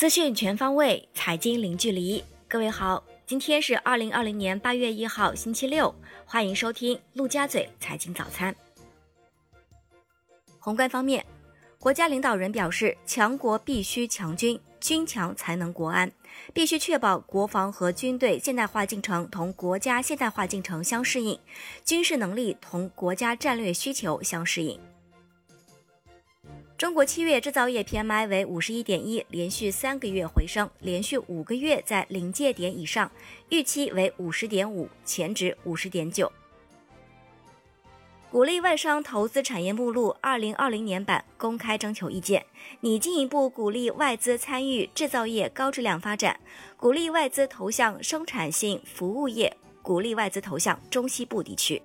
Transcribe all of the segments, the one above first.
资讯全方位，财经零距离。各位好，今天是二零二零年八月一号，星期六，欢迎收听陆家嘴财经早餐。宏观方面，国家领导人表示，强国必须强军，军强才能国安，必须确保国防和军队现代化进程同国家现代化进程相适应，军事能力同国家战略需求相适应。中国七月制造业 PMI 为五十一点一，连续三个月回升，连续五个月在临界点以上，预期为五十点五，前值五十点九。鼓励外商投资产业目录二零二零年版公开征求意见，拟进一步鼓励外资参与制造业高质量发展，鼓励外资投向生产性服务业，鼓励外资投向中西部地区。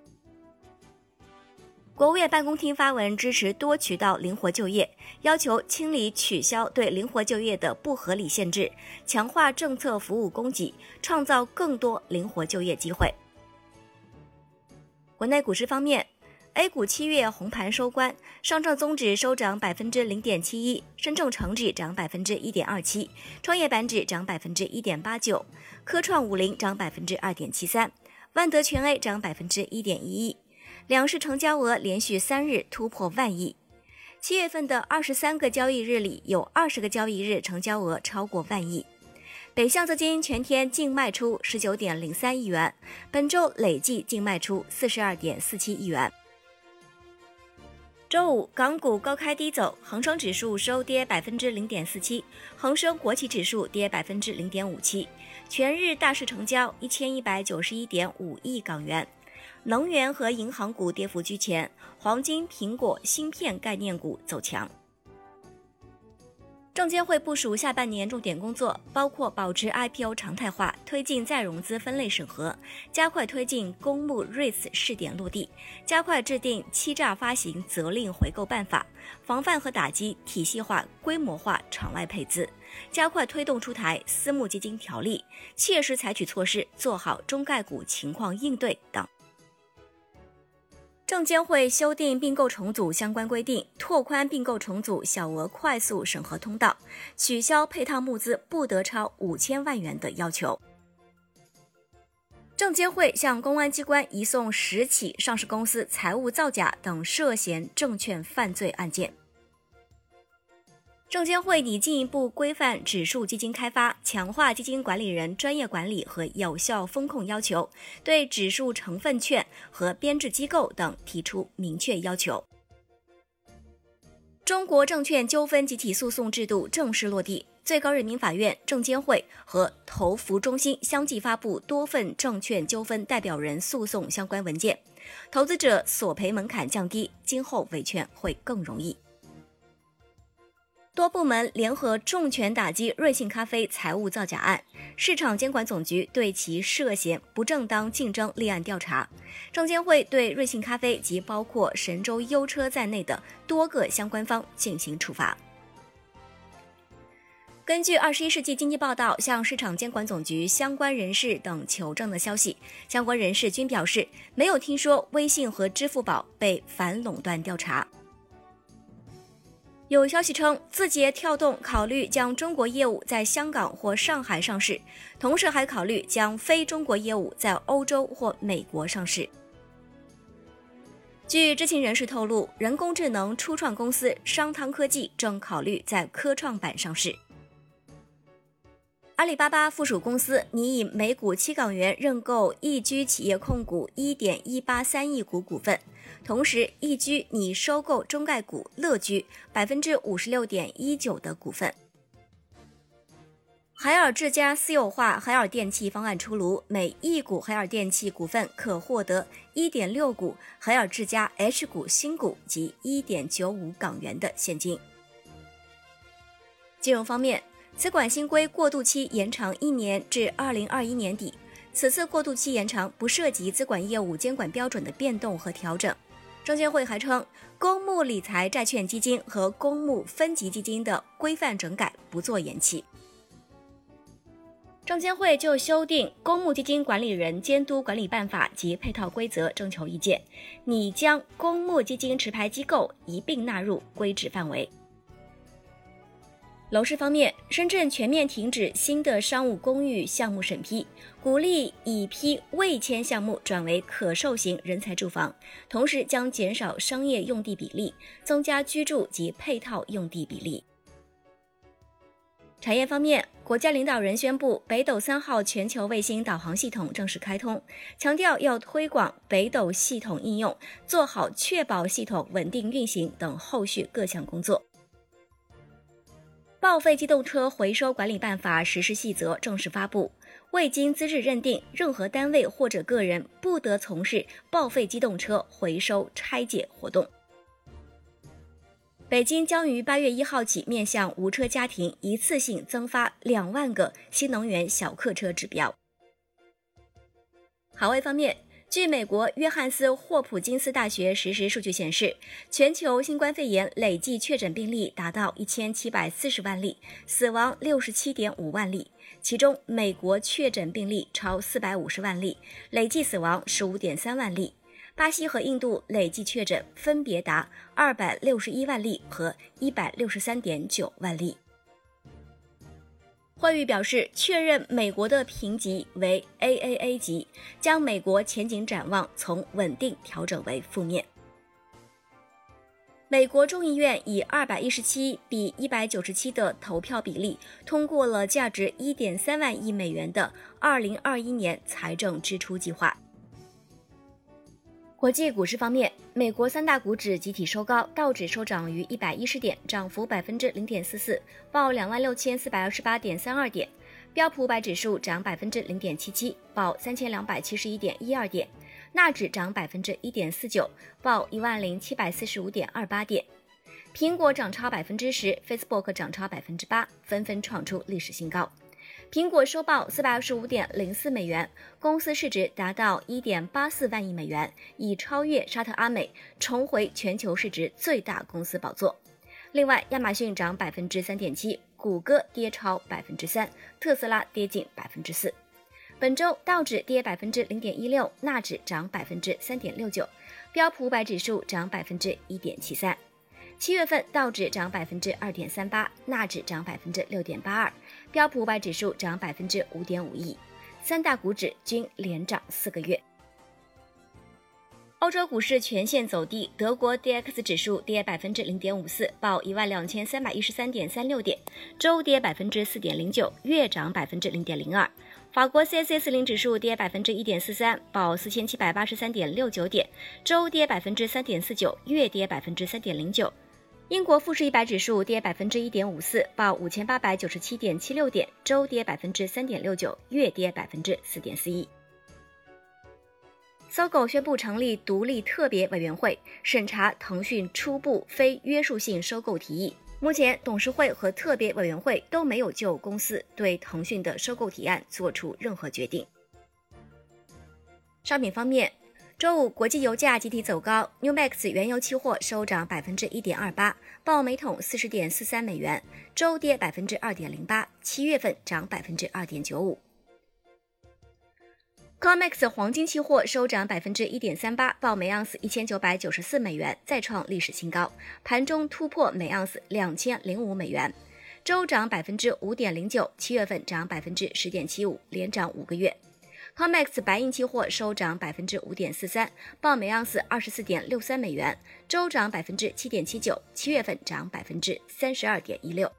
国务院办公厅发文支持多渠道灵活就业，要求清理取消对灵活就业的不合理限制，强化政策服务供给，创造更多灵活就业机会。国内股市方面，A 股七月红盘收官，上证综指收涨百分之零点七一，深证成指涨百分之一点二七，创业板指涨百分之一点八九，科创五零涨百分之二点七三，万德全 A 涨百分之一点一一。两市成交额连续三日突破万亿，七月份的二十三个交易日里，有二十个交易日成交额超过万亿。北向资金全天净卖出十九点零三亿元，本周累计净卖出四十二点四七亿元。周五港股高开低走，恒生指数收跌百分之零点四七，恒生国企指数跌百分之零点五七，全日大市成交一千一百九十一点五亿港元。能源和银行股跌幅居前，黄金、苹果、芯片概念股走强。证监会部署下半年重点工作，包括保持 IPO 常态化，推进再融资分类审核，加快推进公募 REITs 试点落地，加快制定欺诈发行责令回购办法，防范和打击体系化、规模化场外配资，加快推动出台私募基金条例，切实采取措施做好中概股情况应对等。证监会修订并购重组相关规定，拓宽并购重组小额快速审核通道，取消配套募资不得超五千万元的要求。证监会向公安机关移送十起上市公司财务造假等涉嫌证券犯罪案件。证监会拟进一步规范指数基金开发，强化基金管理人专业管理和有效风控要求，对指数成分券和编制机构等提出明确要求。中国证券纠纷集体诉讼制度正式落地，最高人民法院、证监会和投服中心相继发布多份证券纠纷代表人诉讼相关文件，投资者索赔门槛降低，今后维权会更容易。多部门联合重拳打击瑞幸咖啡财务造假案，市场监管总局对其涉嫌不正当竞争立案调查。证监会对瑞幸咖啡及包括神州优车在内的多个相关方进行处罚。根据《二十一世纪经济报道》向市场监管总局相关人士等求证的消息，相关人士均表示没有听说微信和支付宝被反垄断调查。有消息称，字节跳动考虑将中国业务在香港或上海上市，同时还考虑将非中国业务在欧洲或美国上市。据知情人士透露，人工智能初创公司商汤科技正考虑在科创板上市。阿里巴巴附属公司拟以每股七港元认购易居企业控股一点一八三亿股股份，同时易居拟收购中概股乐居百分之五十六点一九的股份。海尔智家私有化海尔电器方案出炉，每一股海尔电器股份可获得一点六股海尔智家 H 股新股及一点九五港元的现金。金融方面。此管新规过渡期延长一年至二零二一年底。此次过渡期延长不涉及资管业务监管标准的变动和调整。证监会还称，公募理财债券基金和公募分级基金的规范整改不做延期。证监会就修订《公募基金管理人监督管理办法》及配套规则征求意见，拟将公募基金持牌机构一并纳入规制范围。楼市方面，深圳全面停止新的商务公寓项目审批，鼓励已批未签项目转为可售型人才住房，同时将减少商业用地比例，增加居住及配套用地比例。产业方面，国家领导人宣布北斗三号全球卫星导航系统正式开通，强调要推广北斗系统应用，做好确保系统稳定运行等后续各项工作。报废机动车回收管理办法实施细则正式发布，未经资质认定，任何单位或者个人不得从事报废机动车回收拆解活动。北京将于八月一号起面向无车家庭一次性增发两万个新能源小客车指标。海外方面。据美国约翰斯霍普金斯大学实时数据显示，全球新冠肺炎累计确诊病例达到一千七百四十万例，死亡六十七点五万例。其中，美国确诊病例超四百五十万例，累计死亡十五点三万例。巴西和印度累计确诊分别达二百六十一万例和一百六十三点九万例。惠誉表示，确认美国的评级为 AAA 级，将美国前景展望从稳定调整为负面。美国众议院以二百一十七比一百九十七的投票比例通过了价值一点三万亿美元的二零二一年财政支出计划。国际股市方面，美国三大股指集体收高，道指收涨于一百一十点，涨幅百分之零点四四，报两万六千四百二十八点三二点；标普五百指数涨百分之零点七七，报三千两百七十一点一二点；纳指涨百分之一点四九，报一万零七百四十五点二八点。苹果涨超百分之十，Facebook 涨超百分之八，纷纷创出历史新高。苹果收报四百二十五点零四美元，公司市值达到一点八四万亿美元，已超越沙特阿美，重回全球市值最大公司宝座。另外，亚马逊涨百分之三点七，谷歌跌超百分之三，特斯拉跌近百分之四。本周道指跌百分之零点一六，纳指涨百分之三点六九，标普五百指数涨百分之一点七三。七月份道指涨百分之二点三八，纳指涨百分之六点八二，标普五百指数涨百分之五点五一，三大股指均连涨四个月。欧洲股市全线走低，德国 D X 指数跌百分之零点五四，报一万两千三百一十三点三六点，周跌百分之四点零九，月涨百分之零点零二。法国 C S C 四零指数跌百分之一点四三，报四千七百八十三点六九点，周跌百分之三点四九，月跌百分之三点零九。英国富时一百指数跌百分之一点五四，报五千八百九十七点七六点，周跌百分之三点六九，月跌百分之四点四一。搜狗宣布成立独立特别委员会，审查腾讯初步非约束性收购提议。目前，董事会和特别委员会都没有就公司对腾讯的收购提案做出任何决定。商品方面。周五，国际油价集体走高，New Max 原油期货收涨百分之一点二八，报每桶四十点四三美元，周跌百分之二点零八，七月份涨百分之二点九五。COMEX 黄金期货收涨百分之一点三八，报每盎司一千九百九十四美元，再创历史新高，盘中突破每盎司两千零五美元，周涨百分之五点零九，七月份涨百分之十点七五，连涨五个月。COMEX 白银期货收涨百分之五点四三，报每盎司二十四点六三美元，周涨百分之七点七九，七月份涨百分之三十二点一六。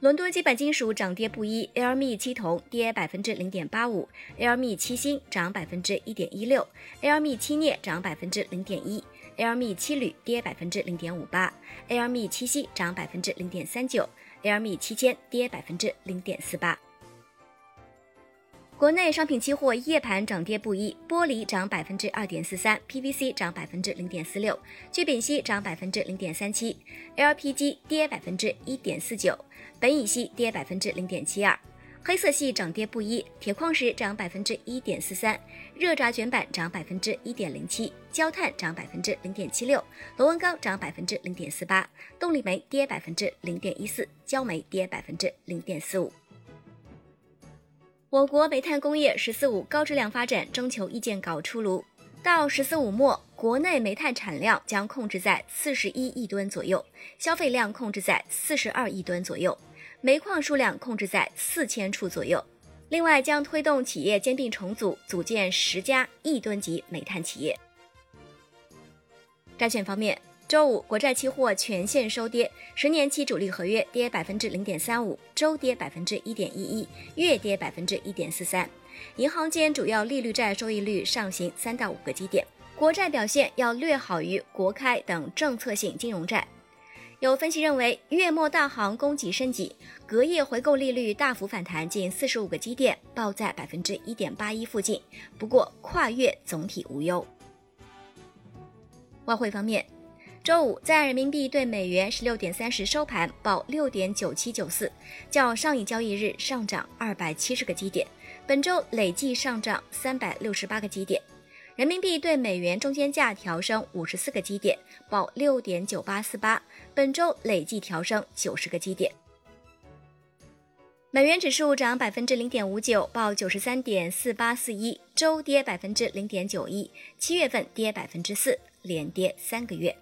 伦敦基本金属涨跌不一，LME 七铜跌百分之零点八五，LME 七锌涨百分之一点一六，LME 七镍涨百分之零点一，LME 七铝跌百分之零点五八，LME 七锡涨百分之零点三九，LME 七铅跌百分之零点四八。国内商品期货夜盘涨跌不一，玻璃涨百分之二点四三，PVC 涨百分之零点四六，聚丙烯涨百分之零点三七，LPG 跌百分之一点四九，苯乙烯跌百分之零点七二。黑色系涨跌不一，铁矿石涨百分之一点四三，热轧卷板涨百分之一点零七，焦炭涨百分之零点七六，螺纹钢涨百分之零点四八，动力煤跌百分之零点一四，焦煤跌百分之零点四五。我国煤炭工业“十四五”高质量发展征求意见稿出炉，到“十四五”末，国内煤炭产量将控制在四十一亿吨左右，消费量控制在四十二亿吨左右，煤矿数量控制在四千处左右。另外，将推动企业兼并重组，组建十家亿吨级煤炭企业。债券方面，周五国债期货全线收跌，十年期主力合约跌百分之零点三五，周跌百分之一点一一，月跌百分之一点四三。银行间主要利率债收益率上行三到五个基点，国债表现要略好于国开等政策性金融债。有分析认为，月末大行供给升级，隔夜回购利率大幅反弹近四十五个基点，报在百分之一点八一附近。不过跨月总体无忧。外汇方面，周五在人民币对美元十六点三十收盘报六点九七九四，较上一交易日上涨二百七十个基点。本周累计上涨三百六十八个基点，人民币对美元中间价调升五十四个基点，报六点九八四八，本周累计调升九十个基点。美元指数涨百分之零点五九，报九十三点四八四一，周跌百分之零点九一，七月份跌百分之四，连跌三个月。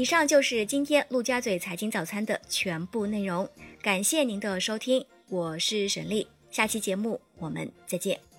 以上就是今天陆家嘴财经早餐的全部内容，感谢您的收听。我是沈丽，下期节目我们再见。